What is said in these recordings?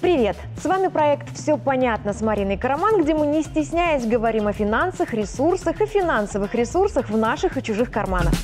Привет! С вами проект «Все понятно» с Мариной Караман, где мы не стесняясь говорим о финансах, ресурсах и финансовых ресурсах в наших и чужих карманах.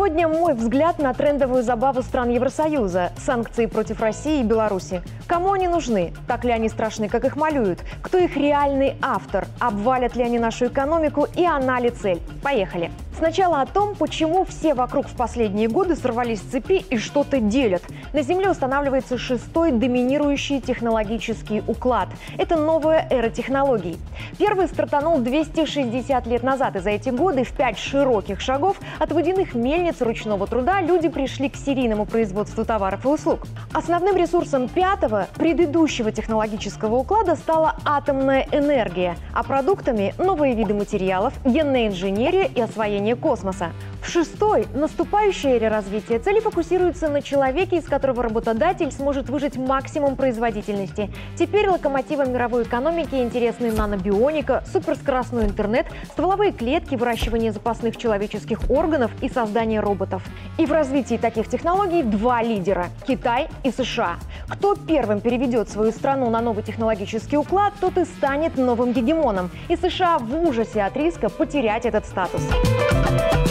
Сегодня мой взгляд на трендовую забаву стран Евросоюза – санкции против России и Беларуси. Кому они нужны? Так ли они страшны, как их малюют? Кто их реальный автор? Обвалят ли они нашу экономику и она ли цель? Поехали! Сначала о том, почему все вокруг в последние годы сорвались с цепи и что-то делят. На Земле устанавливается шестой доминирующий технологический уклад. Это новая эра технологий. Первый стартанул 260 лет назад, и за эти годы в пять широких шагов от водяных мельниц ручного труда люди пришли к серийному производству товаров и услуг. Основным ресурсом пятого, предыдущего технологического уклада стала атомная энергия, а продуктами – новые виды материалов, генная инженерия и освоение космоса. В шестой, наступающей эре развития, цели фокусируются на человеке, из которого работодатель сможет выжать максимум производительности. Теперь локомотивом мировой экономики интересны нанобионика, суперскоростной интернет, стволовые клетки, выращивание запасных человеческих органов и создание роботов. И в развитии таких технологий два лидера – Китай и США. Кто первым переведет свою страну на новый технологический уклад, тот и станет новым гегемоном. И США в ужасе от риска потерять этот статус. Потому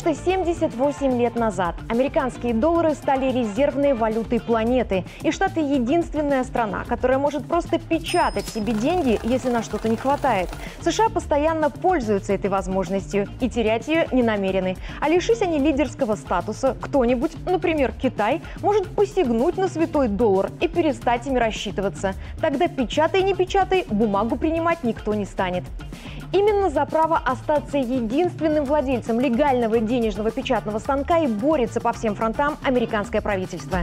что 78 лет назад американские доллары стали резервной валютой планеты. И Штаты – единственная страна, которая может просто печатать себе деньги, если на что-то не хватает. США постоянно пользуются этой возможностью и терять ее не намерены. А лишись они лидерского статуса, кто-нибудь, например, Китай, может посягнуть на святой доллар и перестать ими рассчитываться. Тогда печатай, не печатай, бумагу принимать никто не станет. Именно за право остаться единственным владельцем легального денежного печатного станка и борется по всем фронтам американское правительство.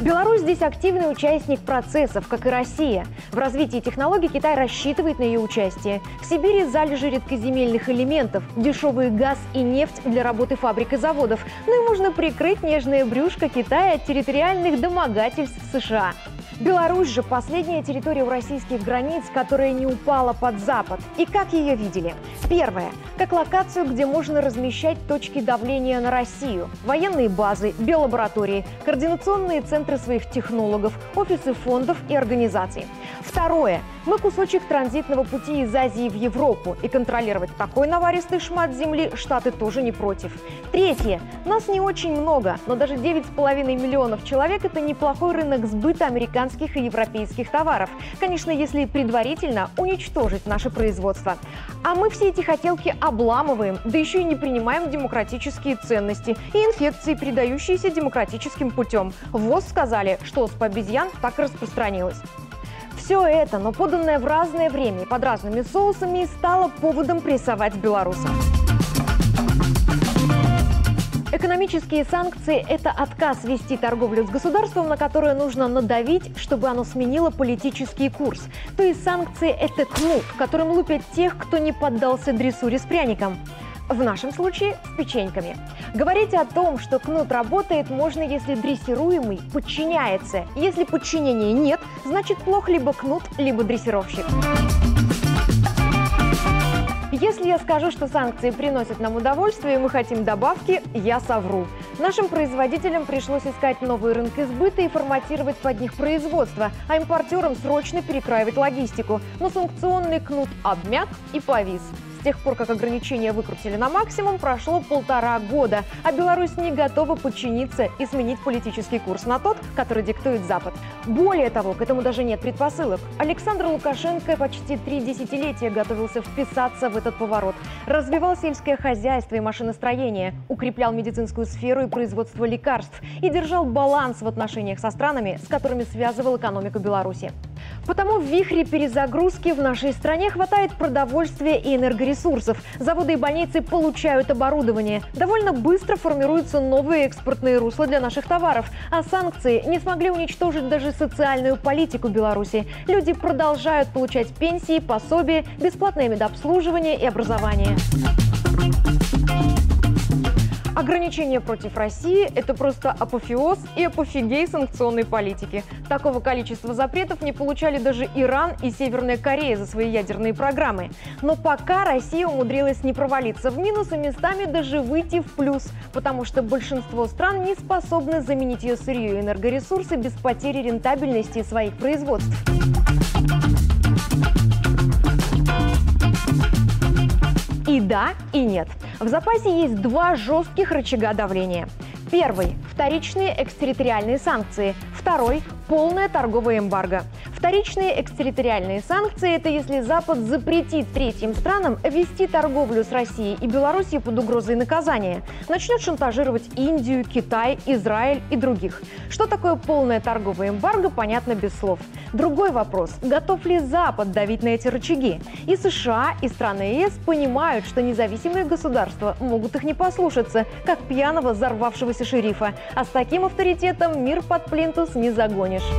Беларусь здесь активный участник процессов, как и Россия. В развитии технологий Китай рассчитывает на ее участие. В Сибири залежи редкоземельных элементов, дешевый газ и нефть для работы фабрик и заводов. Ну и можно прикрыть нежное брюшко Китая от территориальных домогательств США. Беларусь же последняя территория у российских границ, которая не упала под Запад. И как ее видели? Первое. Как локацию, где можно размещать точки давления на Россию. Военные базы, биолаборатории, координационные центры своих технологов, офисы фондов и организаций. Второе. Мы кусочек транзитного пути из Азии в Европу. И контролировать такой наваристый шмат земли Штаты тоже не против. Третье. Нас не очень много, но даже 9,5 миллионов человек – это неплохой рынок сбыта американских и европейских товаров. Конечно, если предварительно уничтожить наше производство. А мы все эти хотелки обламываем, да еще и не принимаем демократические ценности и инфекции, передающиеся демократическим путем. ВОЗ сказали, что с обезьян так распространилось. Все это, но поданное в разное время под разными соусами, стало поводом прессовать белорусов. Экономические санкции – это отказ вести торговлю с государством, на которое нужно надавить, чтобы оно сменило политический курс. То есть санкции – это кнут, которым лупят тех, кто не поддался дрессуре с пряником. В нашем случае с печеньками. Говорить о том, что кнут работает, можно, если дрессируемый подчиняется. Если подчинения нет, значит плох либо кнут, либо дрессировщик. Если я скажу, что санкции приносят нам удовольствие и мы хотим добавки, я совру. Нашим производителям пришлось искать новые рынки сбыта и форматировать под них производство, а импортерам срочно перекраивать логистику. Но санкционный кнут обмяк и повис тех пор, как ограничения выкрутили на максимум, прошло полтора года, а Беларусь не готова подчиниться и сменить политический курс на тот, который диктует Запад. Более того, к этому даже нет предпосылок. Александр Лукашенко почти три десятилетия готовился вписаться в этот поворот. Развивал сельское хозяйство и машиностроение, укреплял медицинскую сферу и производство лекарств и держал баланс в отношениях со странами, с которыми связывал экономику Беларуси. Потому в вихре перезагрузки в нашей стране хватает продовольствия и энергоресурсов. Заводы и больницы получают оборудование. Довольно быстро формируются новые экспортные русла для наших товаров. А санкции не смогли уничтожить даже социальную политику Беларуси. Люди продолжают получать пенсии, пособия, бесплатное медобслуживание и образование. Ограничения против России – это просто апофеоз и апофигей санкционной политики. Такого количества запретов не получали даже Иран и Северная Корея за свои ядерные программы. Но пока Россия умудрилась не провалиться в минус и местами даже выйти в плюс, потому что большинство стран не способны заменить ее сырье и энергоресурсы без потери рентабельности своих производств. И да, и нет. В запасе есть два жестких рычага давления. Первый – вторичные экстерриториальные санкции. Второй – полная торговая эмбарго. Вторичные экстерриториальные санкции – это если Запад запретит третьим странам вести торговлю с Россией и Белоруссией под угрозой наказания, начнет шантажировать Индию, Китай, Израиль и других. Что такое полная торговая эмбарго, понятно без слов. Другой вопрос – готов ли Запад давить на эти рычаги? И США, и страны ЕС понимают, что независимые государства могут их не послушаться, как пьяного взорвавшегося шерифа. А с таким авторитетом мир под плинтус не загонишь.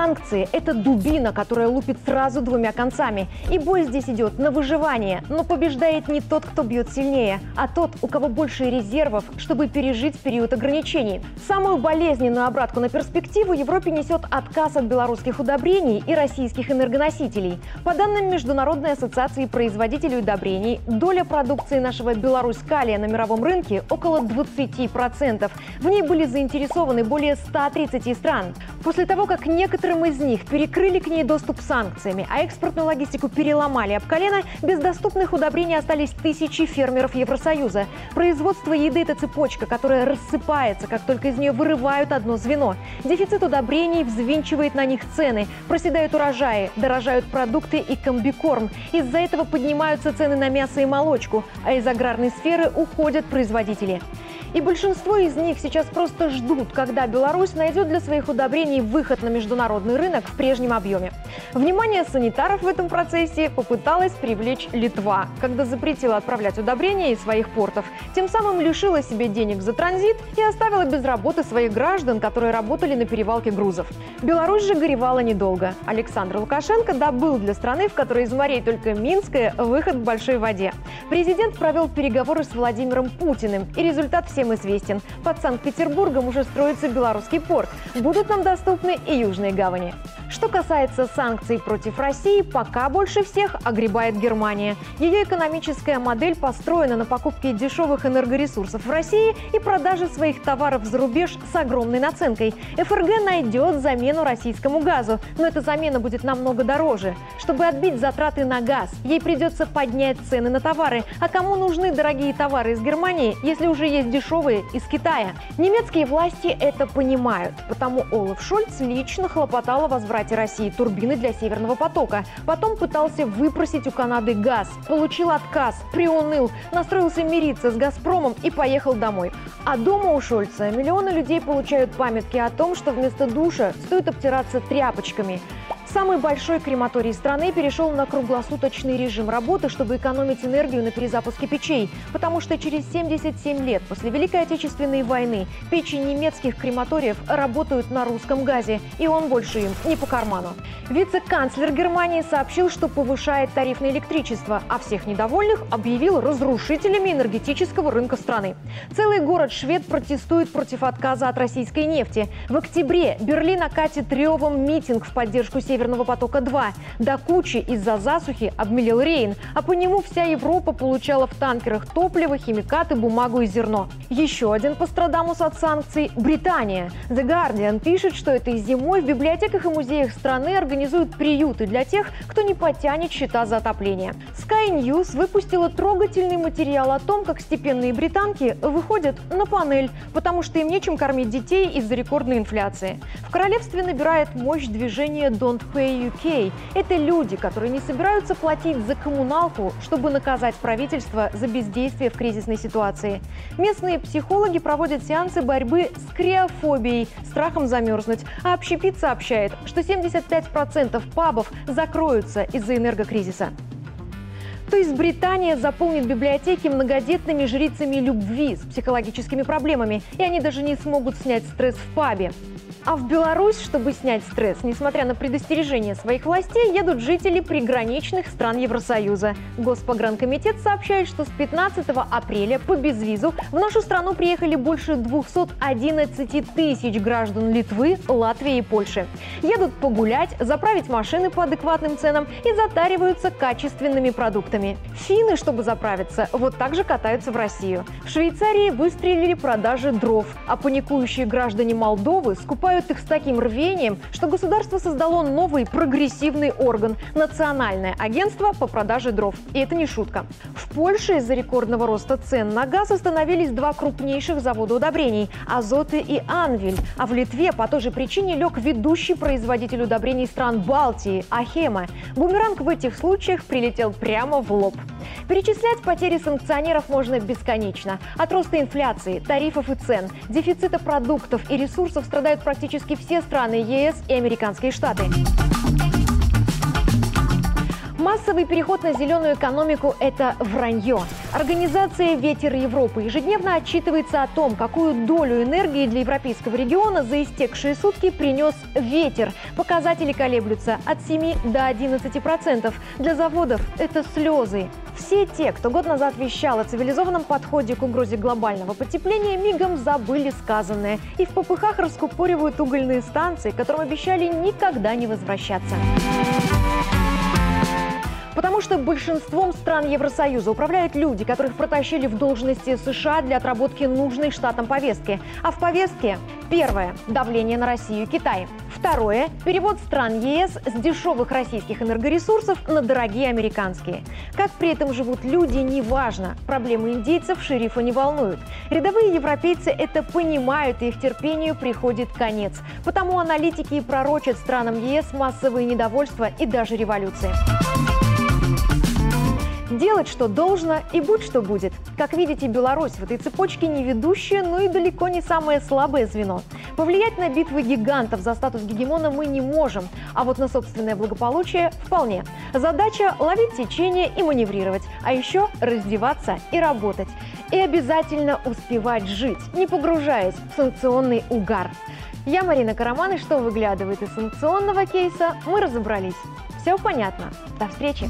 Санкции – это дубина, которая лупит сразу двумя концами. И бой здесь идет на выживание. Но побеждает не тот, кто бьет сильнее, а тот, у кого больше резервов, чтобы пережить период ограничений. Самую болезненную обратку на перспективу Европе несет отказ от белорусских удобрений и российских энергоносителей. По данным Международной ассоциации производителей удобрений, доля продукции нашего Беларусь-Калия на мировом рынке около 20%. В ней были заинтересованы более 130 стран. После того, как некоторые Некоторым из них перекрыли к ней доступ санкциями, а экспортную логистику переломали об колено, без доступных удобрений остались тысячи фермеров Евросоюза. Производство еды – это цепочка, которая рассыпается, как только из нее вырывают одно звено. Дефицит удобрений взвинчивает на них цены, проседают урожаи, дорожают продукты и комбикорм. Из-за этого поднимаются цены на мясо и молочку, а из аграрной сферы уходят производители. И большинство из них сейчас просто ждут, когда Беларусь найдет для своих удобрений выход на международный рынок в прежнем объеме. Внимание санитаров в этом процессе попыталась привлечь Литва, когда запретила отправлять удобрения из своих портов. Тем самым лишила себе денег за транзит и оставила без работы своих граждан, которые работали на перевалке грузов. Беларусь же горевала недолго. Александр Лукашенко добыл для страны, в которой из морей только Минская, выход в большой воде. Президент провел переговоры с Владимиром Путиным, и результат все всем известен. Под Санкт-Петербургом уже строится белорусский порт. Будут нам доступны и южные гавани. Что касается санкций против России, пока больше всех огребает Германия. Ее экономическая модель построена на покупке дешевых энергоресурсов в России и продаже своих товаров за рубеж с огромной наценкой. ФРГ найдет замену российскому газу, но эта замена будет намного дороже. Чтобы отбить затраты на газ, ей придется поднять цены на товары. А кому нужны дорогие товары из Германии, если уже есть дешевые из Китая? Немецкие власти это понимают, потому Олаф Шольц лично хлопотал о возврате возврате России турбины для Северного потока. Потом пытался выпросить у Канады газ. Получил отказ, приуныл, настроился мириться с «Газпромом» и поехал домой. А дома у Шольца миллионы людей получают памятки о том, что вместо душа стоит обтираться тряпочками. Самый большой крематорий страны перешел на круглосуточный режим работы, чтобы экономить энергию на перезапуске печей, потому что через 77 лет после Великой Отечественной войны печи немецких крематориев работают на русском газе, и он больше им не по карману. Вице-канцлер Германии сообщил, что повышает тариф на электричество, а всех недовольных объявил разрушителями энергетического рынка страны. Целый город швед протестует против отказа от российской нефти. В октябре Берлин окатит ревом митинг в поддержку Северного Северного потока-2. До кучи из-за засухи обмелел Рейн, а по нему вся Европа получала в танкерах топливо, химикаты, бумагу и зерно. Еще один пострадамус от санкций – Британия. The Guardian пишет, что этой зимой в библиотеках и музеях страны организуют приюты для тех, кто не потянет счета за отопление. Sky News выпустила трогательный материал о том, как степенные британки выходят на панель, потому что им нечем кормить детей из-за рекордной инфляции. В королевстве набирает мощь движение Don't Pay UK. Это люди, которые не собираются платить за коммуналку, чтобы наказать правительство за бездействие в кризисной ситуации. Местные психологи проводят сеансы борьбы с криофобией, страхом замерзнуть. А общепит сообщает, что 75% пабов закроются из-за энергокризиса. То есть Британия заполнит библиотеки многодетными жрицами любви с психологическими проблемами, и они даже не смогут снять стресс в пабе. А в Беларусь, чтобы снять стресс, несмотря на предостережения своих властей, едут жители приграничных стран Евросоюза. Госпогранкомитет сообщает, что с 15 апреля по безвизу в нашу страну приехали больше 211 тысяч граждан Литвы, Латвии и Польши. Едут погулять, заправить машины по адекватным ценам и затариваются качественными продуктами. Финны, чтобы заправиться, вот так же катаются в Россию. В Швейцарии выстрелили продажи дров, а паникующие граждане Молдовы скупают покупают их с таким рвением, что государство создало новый прогрессивный орган – Национальное агентство по продаже дров. И это не шутка. В Польше из-за рекордного роста цен на газ остановились два крупнейших завода удобрений – Азоты и Анвиль. А в Литве по той же причине лег ведущий производитель удобрений стран Балтии – Ахема. Бумеранг в этих случаях прилетел прямо в лоб. Перечислять потери санкционеров можно бесконечно. От роста инфляции, тарифов и цен, дефицита продуктов и ресурсов страдают практически все страны ЕС и американские штаты. Массовый переход на зеленую экономику – это вранье. Организация «Ветер Европы» ежедневно отчитывается о том, какую долю энергии для европейского региона за истекшие сутки принес ветер. Показатели колеблются от 7 до 11 процентов. Для заводов это слезы. Все те, кто год назад вещал о цивилизованном подходе к угрозе глобального потепления, мигом забыли сказанное и в попыхах раскупоривают угольные станции, которым обещали никогда не возвращаться. Потому что большинством стран Евросоюза управляют люди, которых протащили в должности США для отработки нужной штатам повестки. А в повестке первое – давление на Россию и Китай. Второе – перевод стран ЕС с дешевых российских энергоресурсов на дорогие американские. Как при этом живут люди, неважно. Проблемы индейцев шерифа не волнуют. Рядовые европейцы это понимают, и их терпению приходит конец. Потому аналитики и пророчат странам ЕС массовые недовольства и даже революции. Делать, что должно, и будь, что будет. Как видите, Беларусь в этой цепочке не ведущая, но и далеко не самое слабое звено. Повлиять на битвы гигантов за статус гегемона мы не можем, а вот на собственное благополучие вполне. Задача – ловить течение и маневрировать, а еще раздеваться и работать. И обязательно успевать жить, не погружаясь в санкционный угар. Я Марина Караман, и что выглядывает из санкционного кейса, мы разобрались. Все понятно. До встречи!